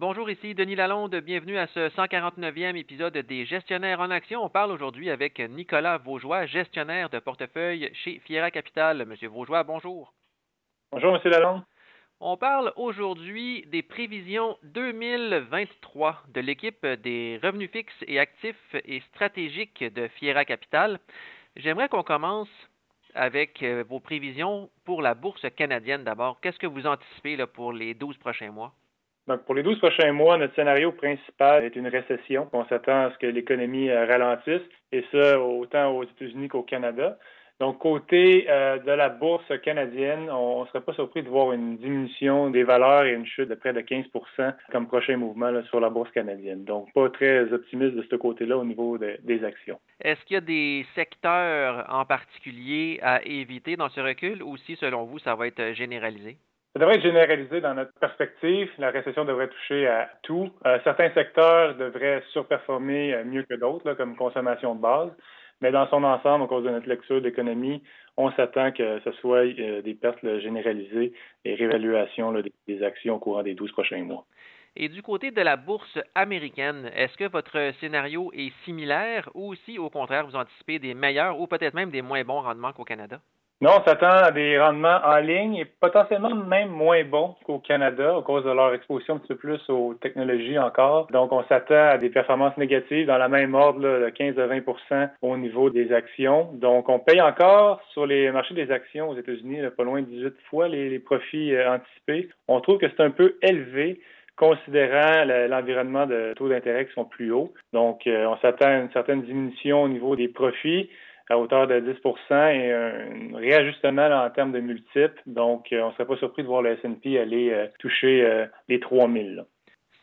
Bonjour, ici Denis Lalonde. Bienvenue à ce 149e épisode des Gestionnaires en action. On parle aujourd'hui avec Nicolas Vaugeois, gestionnaire de portefeuille chez Fiera Capital. Monsieur Vaugeois, bonjour. Bonjour, Monsieur Lalonde. On parle aujourd'hui des prévisions 2023 de l'équipe des revenus fixes et actifs et stratégiques de Fiera Capital. J'aimerais qu'on commence avec euh, vos prévisions pour la bourse canadienne d'abord. Qu'est-ce que vous anticipez là, pour les 12 prochains mois? Donc, pour les 12 prochains mois, notre scénario principal est une récession. On s'attend à ce que l'économie euh, ralentisse, et ça autant aux États-Unis qu'au Canada. Donc, côté euh, de la bourse canadienne, on ne serait pas surpris de voir une diminution des valeurs et une chute de près de 15% comme prochain mouvement sur la bourse canadienne. Donc, pas très optimiste de ce côté-là au niveau des actions. Est-ce qu'il y a des secteurs en particulier à éviter dans ce recul ou si, selon vous, ça va être généralisé? Ça devrait être généralisé dans notre perspective. La récession devrait toucher à tout. Euh, certains secteurs devraient surperformer euh, mieux que d'autres, comme consommation de base. Mais dans son ensemble, à cause de notre lecture d'économie, on s'attend que ce soit euh, des pertes généralisées et réévaluation des, actions au courant des 12 prochains mois. Et du côté de la bourse américaine, est-ce que votre scénario est similaire ou si, au contraire, vous anticipez des meilleurs ou peut-être même des moins bons rendements qu'au Canada? Non, on s'attend à des rendements en ligne et potentiellement même moins bons qu'au Canada à cause de leur exposition un petit peu plus aux technologies encore. Donc, on s'attend à des performances négatives dans la même ordre de 15 à 20% au niveau des actions. Donc, on paye encore sur les marchés des actions aux États-Unis pas loin de 18 fois les, profits euh, anticipés. On trouve que c'est un peu élevé considérant l'environnement de taux d'intérêt qui sont plus hauts. Donc, euh, on s'attend à une certaine diminution au niveau des profits à hauteur de 10% et un réajustement en termes de multiples. Donc, euh, on ne serait pas surpris de voir le S&P aller euh, toucher euh, les 3000.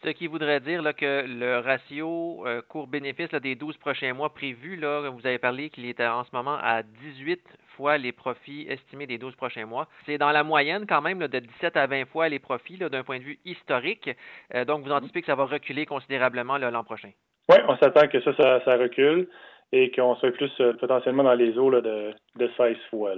Ce qui voudrait dire que le ratio court-bénéfice des 12 prochains mois prévus, là, vous avez parlé qu'il était en ce moment à 18 fois les profits estimés des 12 prochains mois. C'est dans la moyenne quand même de 17 à 20 fois les profits d'un point de vue historique. donc, vous anticipez que ça va reculer considérablement l'an prochain? Oui, on s'attend que ça, ça recule et qu'on soit plus euh, potentiellement dans les eaux de, de 16 fois.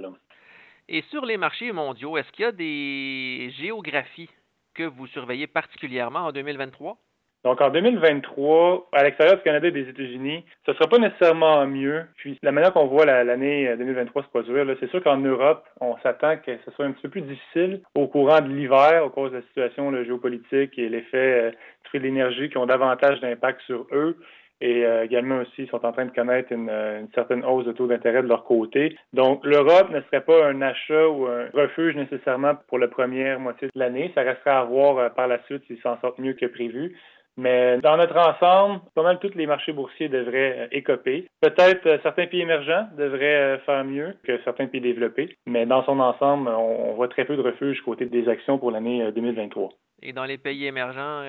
Et sur les marchés mondiaux, est-ce qu'il y a des géographies que vous surveillez particulièrement en 2023? Donc, en 2023, à l'extérieur du Canada et des États-Unis, ce ne sera pas nécessairement mieux. Puis, la manière qu'on voit l'année 2023 se produire, c'est sûr qu'en Europe, on s'attend que ce soit un petit peu plus difficile au courant de l'hiver, à cause de la situation géopolitique et l'effet euh, de l'énergie qui ont davantage d'impact sur eux et euh, également aussi sont en train de connaître une, une certaine hausse de taux d'intérêt de leur côté. Donc l'Europe ne serait pas un achat ou un refuge nécessairement pour la première moitié de l'année. Ça restera à voir euh, par la suite s'ils s'en sortent mieux que prévu. Mais dans notre ensemble, pas mal tous les marchés boursiers devraient euh, écoper. Peut-être certains pays émergents devraient faire mieux que certains pays développés, mais dans son ensemble, on, voit très peu de refuges côté des actions pour l'année 2023. Et dans les pays émergents,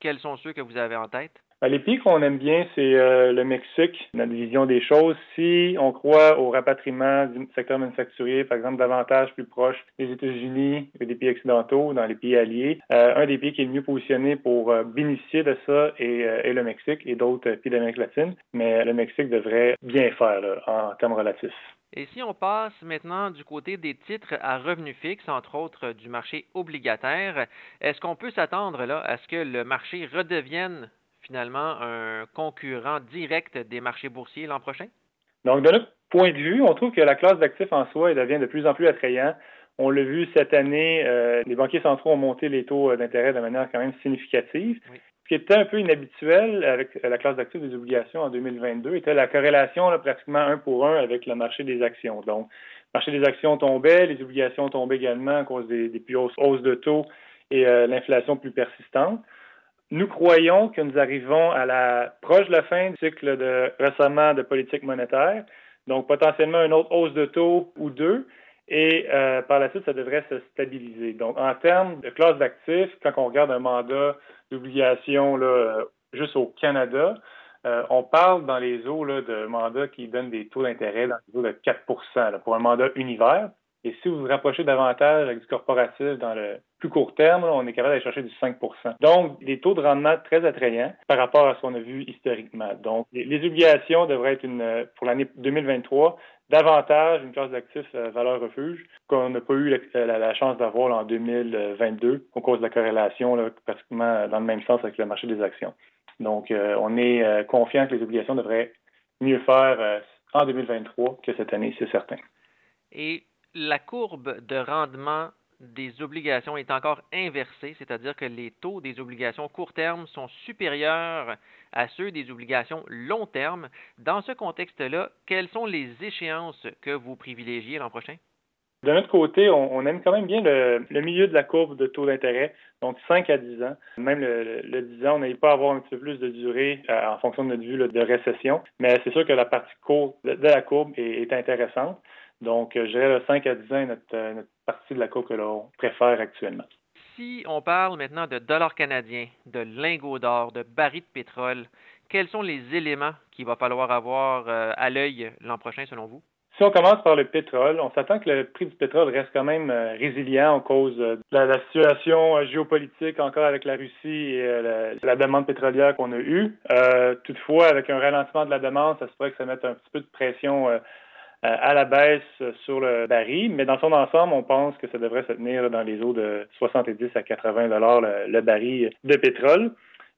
quels sont ceux que vous avez en tête? Les pays qu'on aime bien, c'est euh, le Mexique, notre vision des choses. Si on croit au rapatriement du secteur manufacturier, par exemple, davantage plus proche des États-Unis et des pays occidentaux, dans les pays alliés, euh, un des pays qui est le mieux positionné pour euh, bénéficier de ça est, le Mexique et d'autres pays d'Amérique latine. Mais le Mexique devrait bien faire en termes relatifs. Et si on passe maintenant du côté des titres à revenus fixes, entre autres du marché obligataire, est-ce qu'on peut s'attendre là à ce que le marché redevienne finalement un concurrent direct des marchés boursiers l'an prochain? Donc, de notre point de vue, on trouve que la classe d'actifs en soi elle devient de plus en plus attrayante. On l'a vu cette année, euh, les banquiers centraux ont monté les taux d'intérêt de manière quand même significative. Ce qui était un peu inhabituel avec la classe d'actifs des obligations en 2022 était la corrélation pratiquement un pour un avec le marché des actions. Donc, le marché des actions tombait, les obligations tombaient également à cause des, plus hausses, hausses de taux et euh, l'inflation plus persistante. Nous croyons que nous arrivons à la proche de la fin du cycle de resserrement de politique monétaire, donc potentiellement une autre hausse de taux ou deux, et euh, par la suite, ça devrait se stabiliser. Donc, en termes de classe d'actifs, quand on regarde un mandat d'obligation là, juste au Canada, euh, on parle dans les eaux là, de mandats qui donnent des taux d'intérêt dans les eaux de 4% pour un mandat univers. Et si vous vous rapprochez davantage avec du corporatif dans le plus court terme, on est capable d'aller chercher du 5% Donc, des taux de rendement très attrayants par rapport à ce qu'on a vu historiquement. Donc, les, obligations devraient être une, pour l'année 2023 davantage une classe d'actifs euh, valeur refuge qu'on n'a pas eu la, chance d'avoir en 2022 au cause de la corrélation pratiquement dans le même sens avec le marché des actions. Donc, euh, on est euh, confiant que les obligations devraient mieux faire en 2023 que cette année, c'est certain. Et la courbe de rendement des obligations est encore inversée, c'est-à-dire que les taux des obligations court terme sont supérieurs à ceux des obligations long terme. Dans ce contexte-là, quelles sont les échéances que vous privilégiez l'an prochain? De notre côté, on, aime quand même bien le, milieu de la courbe de taux d'intérêt, donc 5 à 10 ans. Même le, 10 ans, on n'aille pas avoir un petit peu plus de durée euh, en fonction de notre vue de récession, mais c'est sûr que la partie courte de, la courbe est, intéressante. Donc, euh, je dirais le 5 à 10 ans est notre, euh, notre partie de la courbe que l'on préfère actuellement. Si on parle maintenant de dollars canadiens, de lingots d'or, de barils de pétrole, quels sont les éléments qu'il va falloir avoir à l'œil l'an prochain selon vous? Si on commence par le pétrole, on s'attend que le prix du pétrole reste quand même euh, résilient en cause euh, de la, situation euh, géopolitique encore avec la Russie et la, demande pétrolière qu'on a eue. toutefois, avec un ralentissement de la demande, ça se pourrait que ça mette un petit peu de pression à la baisse sur le baril, mais dans son ensemble, on pense que ça devrait se tenir dans les eaux de 70 à 80 dollars le, baril de pétrole.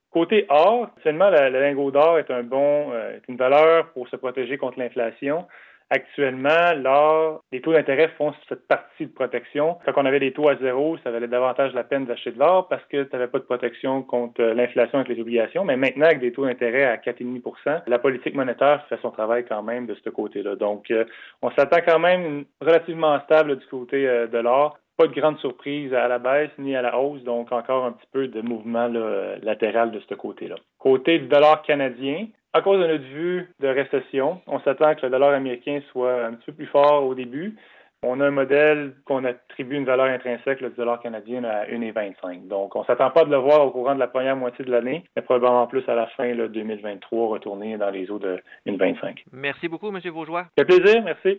Côté or, seulement le, lingot d'or est un bon, est une valeur pour se protéger contre l'inflation. Actuellement, l'or, les taux d'intérêt font cette partie de protection. Quand on avait des taux à zéro, ça valait davantage la peine d'acheter de l'or parce que tu n'avais pas de protection contre l'inflation avec les obligations. Mais maintenant, avec des taux d'intérêt à 4,5% la politique monétaire fait son travail quand même de ce côté-là. Donc, euh, on s'attend quand même relativement stable du côté euh, de l'or pas de grande surprise à la baisse ni à la hausse, donc encore un petit peu de mouvement latéral de ce côté-là. Côté dollar canadien, à cause de notre vue de récession, on s'attend que le dollar américain soit un petit peu plus fort au début. On a un modèle qu'on attribue une valeur intrinsèque du dollar canadien à 1,25. Donc, on ne s'attend pas de le voir au courant de la première moitié de l'année, mais probablement plus à la fin de 2023, retourner dans les eaux de 1,25. Merci beaucoup, M. Ça fait plaisir, merci.